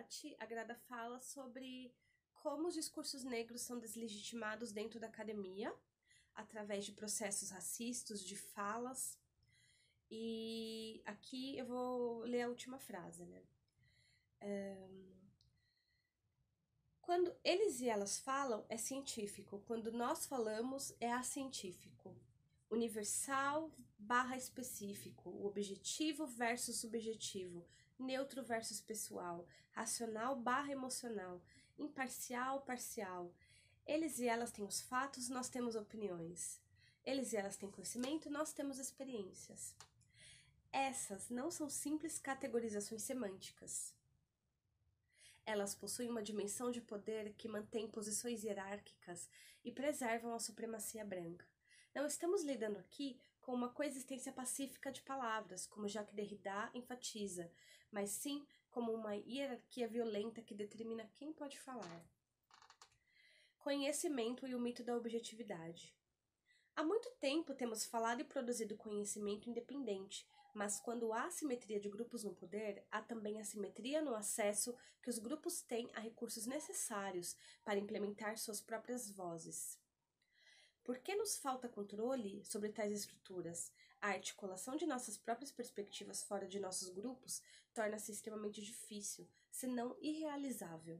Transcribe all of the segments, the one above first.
debate, a Grada fala sobre como os discursos negros são deslegitimados dentro da academia, através de processos racistas, de falas. E aqui eu vou ler a última frase, né? Quando eles e elas falam, é científico. Quando nós falamos, é acientífico. Universal barra específico. Objetivo versus subjetivo. Neutro versus pessoal. Racional barra emocional. Imparcial, parcial. Eles e elas têm os fatos, nós temos opiniões. Eles e elas têm conhecimento, nós temos experiências. Essas não são simples categorizações semânticas. Elas possuem uma dimensão de poder que mantém posições hierárquicas e preservam a supremacia branca. Não estamos lidando aqui com uma coexistência pacífica de palavras, como Jacques Derrida enfatiza, mas sim como uma hierarquia violenta que determina quem pode falar. Conhecimento e o mito da objetividade. Há muito tempo temos falado e produzido conhecimento independente, mas quando há assimetria de grupos no poder, há também assimetria no acesso que os grupos têm a recursos necessários para implementar suas próprias vozes. Por que nos falta controle sobre tais estruturas? A articulação de nossas próprias perspectivas fora de nossos grupos torna-se extremamente difícil, se não irrealizável.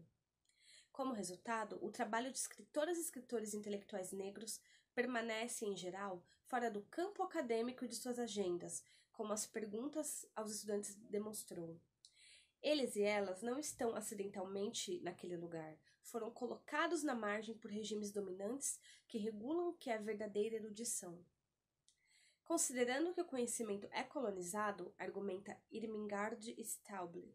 Como resultado, o trabalho de escritoras e escritores intelectuais negros permanece, em geral, fora do campo acadêmico de suas agendas, como as perguntas aos estudantes demonstrou. Eles e elas não estão acidentalmente naquele lugar, foram colocados na margem por regimes dominantes que regulam o que é verdadeira erudição. Considerando que o conhecimento é colonizado, argumenta Irmingard Stauble,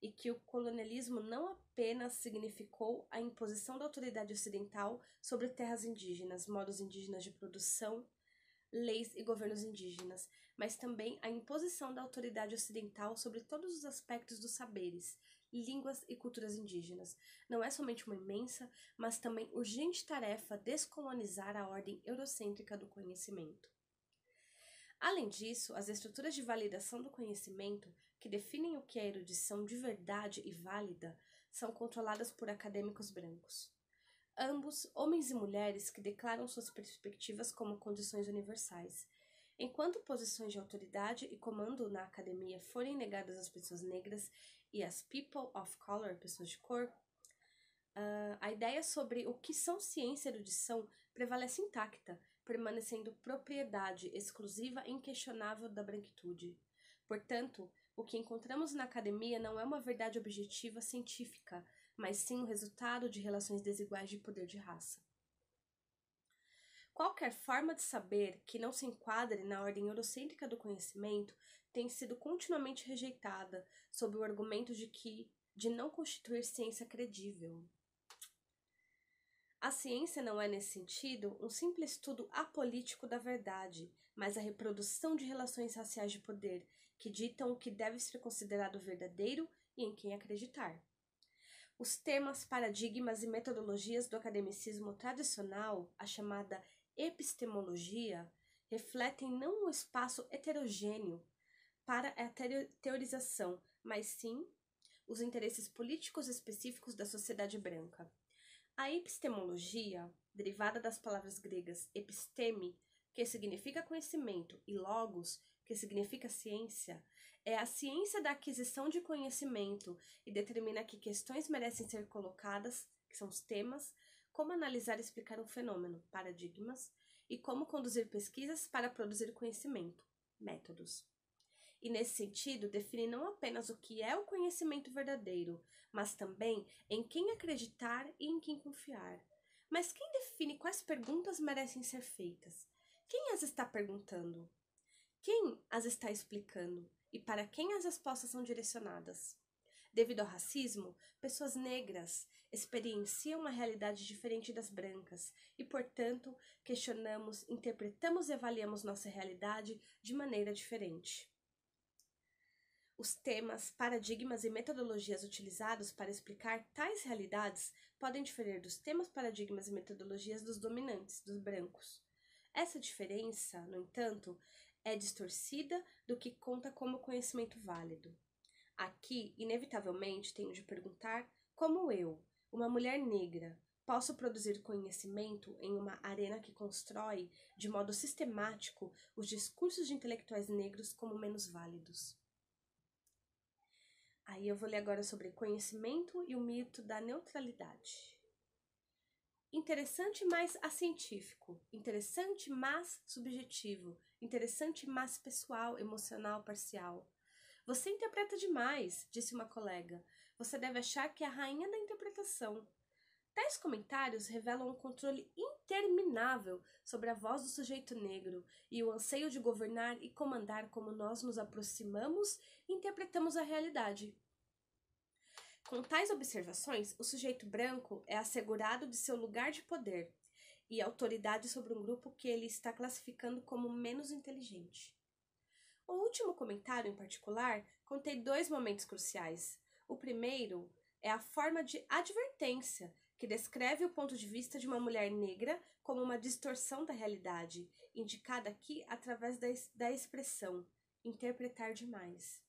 e que o colonialismo não apenas significou a imposição da autoridade ocidental sobre terras indígenas, modos indígenas de produção, leis e governos indígenas, mas também a imposição da autoridade ocidental sobre todos os aspectos dos saberes, línguas e culturas indígenas. Não é somente uma imensa, mas também urgente tarefa descolonizar a ordem eurocêntrica do conhecimento. Além disso, as estruturas de validação do conhecimento, que definem o que é erudição de verdade e válida, são controladas por acadêmicos brancos. Ambos, homens e mulheres que declaram suas perspectivas como condições universais. Enquanto posições de autoridade e comando na academia forem negadas às pessoas negras e às people of color, pessoas de cor, uh, a ideia sobre o que são ciência e erudição prevalece intacta, permanecendo propriedade exclusiva e inquestionável da branquitude. Portanto, o que encontramos na academia não é uma verdade objetiva científica, mas sim o resultado de relações desiguais de poder de raça. Qualquer forma de saber que não se enquadre na ordem eurocêntrica do conhecimento tem sido continuamente rejeitada sob o argumento de que de não constituir ciência credível. A ciência não é, nesse sentido, um simples estudo apolítico da verdade, mas a reprodução de relações raciais de poder que ditam o que deve ser considerado verdadeiro e em quem acreditar. Os temas, paradigmas e metodologias do academicismo tradicional, a chamada epistemologia, refletem não um espaço heterogêneo para a teorização, mas sim os interesses políticos específicos da sociedade branca. A epistemologia, derivada das palavras gregas episteme, que significa conhecimento, e logos, que significa ciência, é a ciência da aquisição de conhecimento e determina que questões merecem ser colocadas, que são os temas, como analisar e explicar um fenômeno, paradigmas, e como conduzir pesquisas para produzir conhecimento, métodos e, nesse sentido, define não apenas o que é o conhecimento verdadeiro, mas também em quem acreditar e em quem confiar. Mas quem define quais perguntas merecem ser feitas? Quem as está perguntando? Quem as está explicando? E para quem as respostas são direcionadas? Devido ao racismo, pessoas negras experienciam uma realidade diferente das brancas e, portanto, questionamos, interpretamos e avaliamos nossa realidade de maneira diferente. Os temas, paradigmas e metodologias utilizados para explicar tais realidades podem diferir dos temas, paradigmas e metodologias dos dominantes, dos brancos. Essa diferença, no entanto, é distorcida do que conta como conhecimento válido. Aqui, inevitavelmente, tenho de perguntar como eu, uma mulher negra, posso produzir conhecimento em uma arena que constrói, de modo sistemático, os discursos de intelectuais negros como menos válidos. Aí eu vou ler agora sobre conhecimento e o mito da neutralidade. Interessante, mas acientífico. Interessante, mas subjetivo. Interessante, mas pessoal, emocional, parcial. Você interpreta demais, disse uma colega. Você deve achar que é a rainha da interpretação. Tais comentários revelam um controle interminável sobre a voz do sujeito negro e o anseio de governar e comandar como nós nos aproximamos e interpretamos a realidade. Com tais observações, o sujeito branco é assegurado de seu lugar de poder e autoridade sobre um grupo que ele está classificando como menos inteligente. O último comentário, em particular, contém dois momentos cruciais. O primeiro é a forma de advertência que descreve o ponto de vista de uma mulher negra como uma distorção da realidade, indicada aqui através da, da expressão interpretar demais.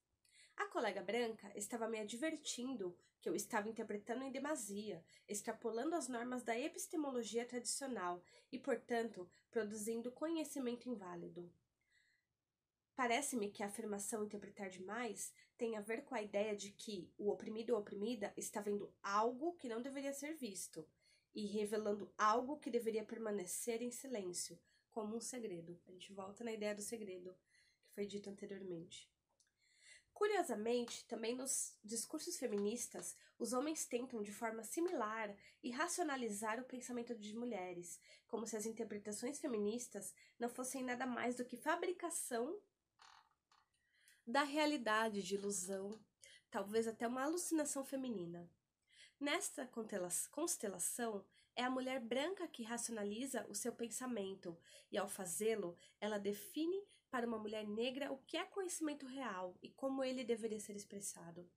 A colega branca estava me advertindo que eu estava interpretando em demasia, extrapolando as normas da epistemologia tradicional e, portanto, produzindo conhecimento inválido. Parece-me que a afirmação interpretar demais tem a ver com a ideia de que o oprimido ou oprimida está vendo algo que não deveria ser visto e revelando algo que deveria permanecer em silêncio, como um segredo. A gente volta na ideia do segredo que foi dito anteriormente. Curiosamente, também nos discursos feministas, os homens tentam de forma similar e racionalizar o pensamento de mulheres, como se as interpretações feministas não fossem nada mais do que fabricação da realidade de ilusão, talvez até uma alucinação feminina. Nesta constelação, é a mulher branca que racionaliza o seu pensamento, e ao fazê-lo, ela define para uma mulher negra o que é conhecimento real e como ele deveria ser expressado.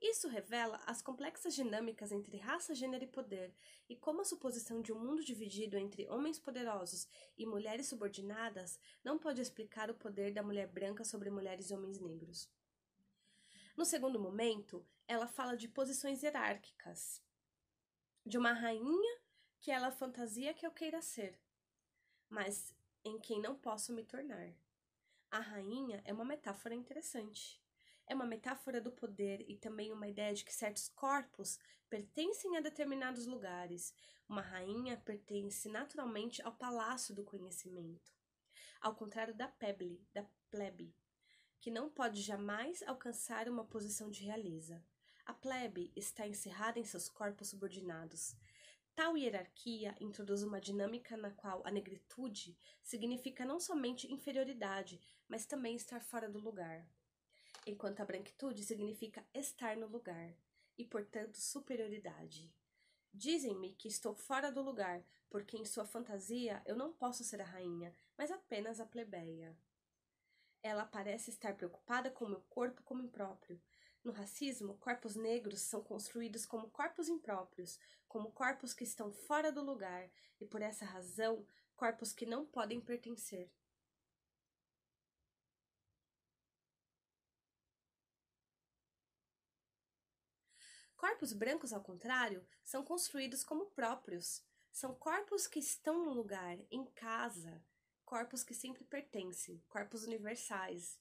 Isso revela as complexas dinâmicas entre raça, gênero e poder, e como a suposição de um mundo dividido entre homens poderosos e mulheres subordinadas não pode explicar o poder da mulher branca sobre mulheres e homens negros. No segundo momento, ela fala de posições hierárquicas, de uma rainha que ela fantasia que eu queira ser, mas em quem não posso me tornar. A rainha é uma metáfora interessante é uma metáfora do poder e também uma ideia de que certos corpos pertencem a determinados lugares. Uma rainha pertence naturalmente ao palácio do conhecimento, ao contrário da peble, da plebe, que não pode jamais alcançar uma posição de realeza. A plebe está encerrada em seus corpos subordinados. Tal hierarquia introduz uma dinâmica na qual a negritude significa não somente inferioridade, mas também estar fora do lugar enquanto a branquitude significa estar no lugar e, portanto, superioridade. Dizem-me que estou fora do lugar, porque em sua fantasia eu não posso ser a rainha, mas apenas a plebeia. Ela parece estar preocupada com meu corpo como impróprio. No racismo, corpos negros são construídos como corpos impróprios, como corpos que estão fora do lugar, e por essa razão, corpos que não podem pertencer. Corpos brancos, ao contrário, são construídos como próprios. São corpos que estão no lugar, em casa, corpos que sempre pertencem, corpos universais.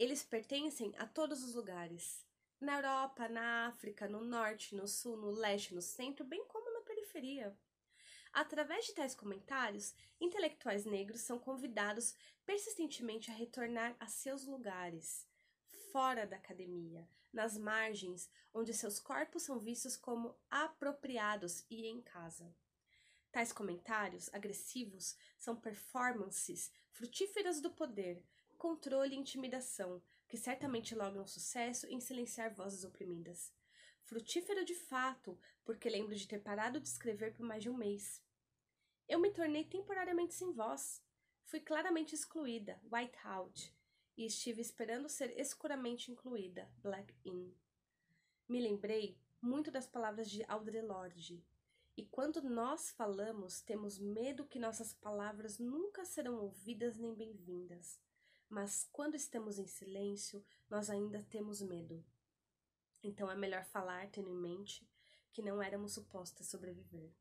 Eles pertencem a todos os lugares. Na Europa, na África, no norte, no sul, no leste, no centro, bem como na periferia. Através de tais comentários, intelectuais negros são convidados persistentemente a retornar a seus lugares, fora da academia, nas margens, onde seus corpos são vistos como apropriados e em casa. Tais comentários agressivos são performances frutíferas do poder, controle e intimidação, que certamente logram sucesso em silenciar vozes oprimidas. Frutífero de fato, porque lembro de ter parado de escrever por mais de um mês. Eu me tornei temporariamente sem voz. Fui claramente excluída, white out, e estive esperando ser escuramente incluída, Black In. Me lembrei muito das palavras de Audre Lorde. E quando nós falamos, temos medo que nossas palavras nunca serão ouvidas nem bem-vindas. Mas quando estamos em silêncio, nós ainda temos medo. Então é melhor falar tendo em mente que não éramos supostas sobreviver.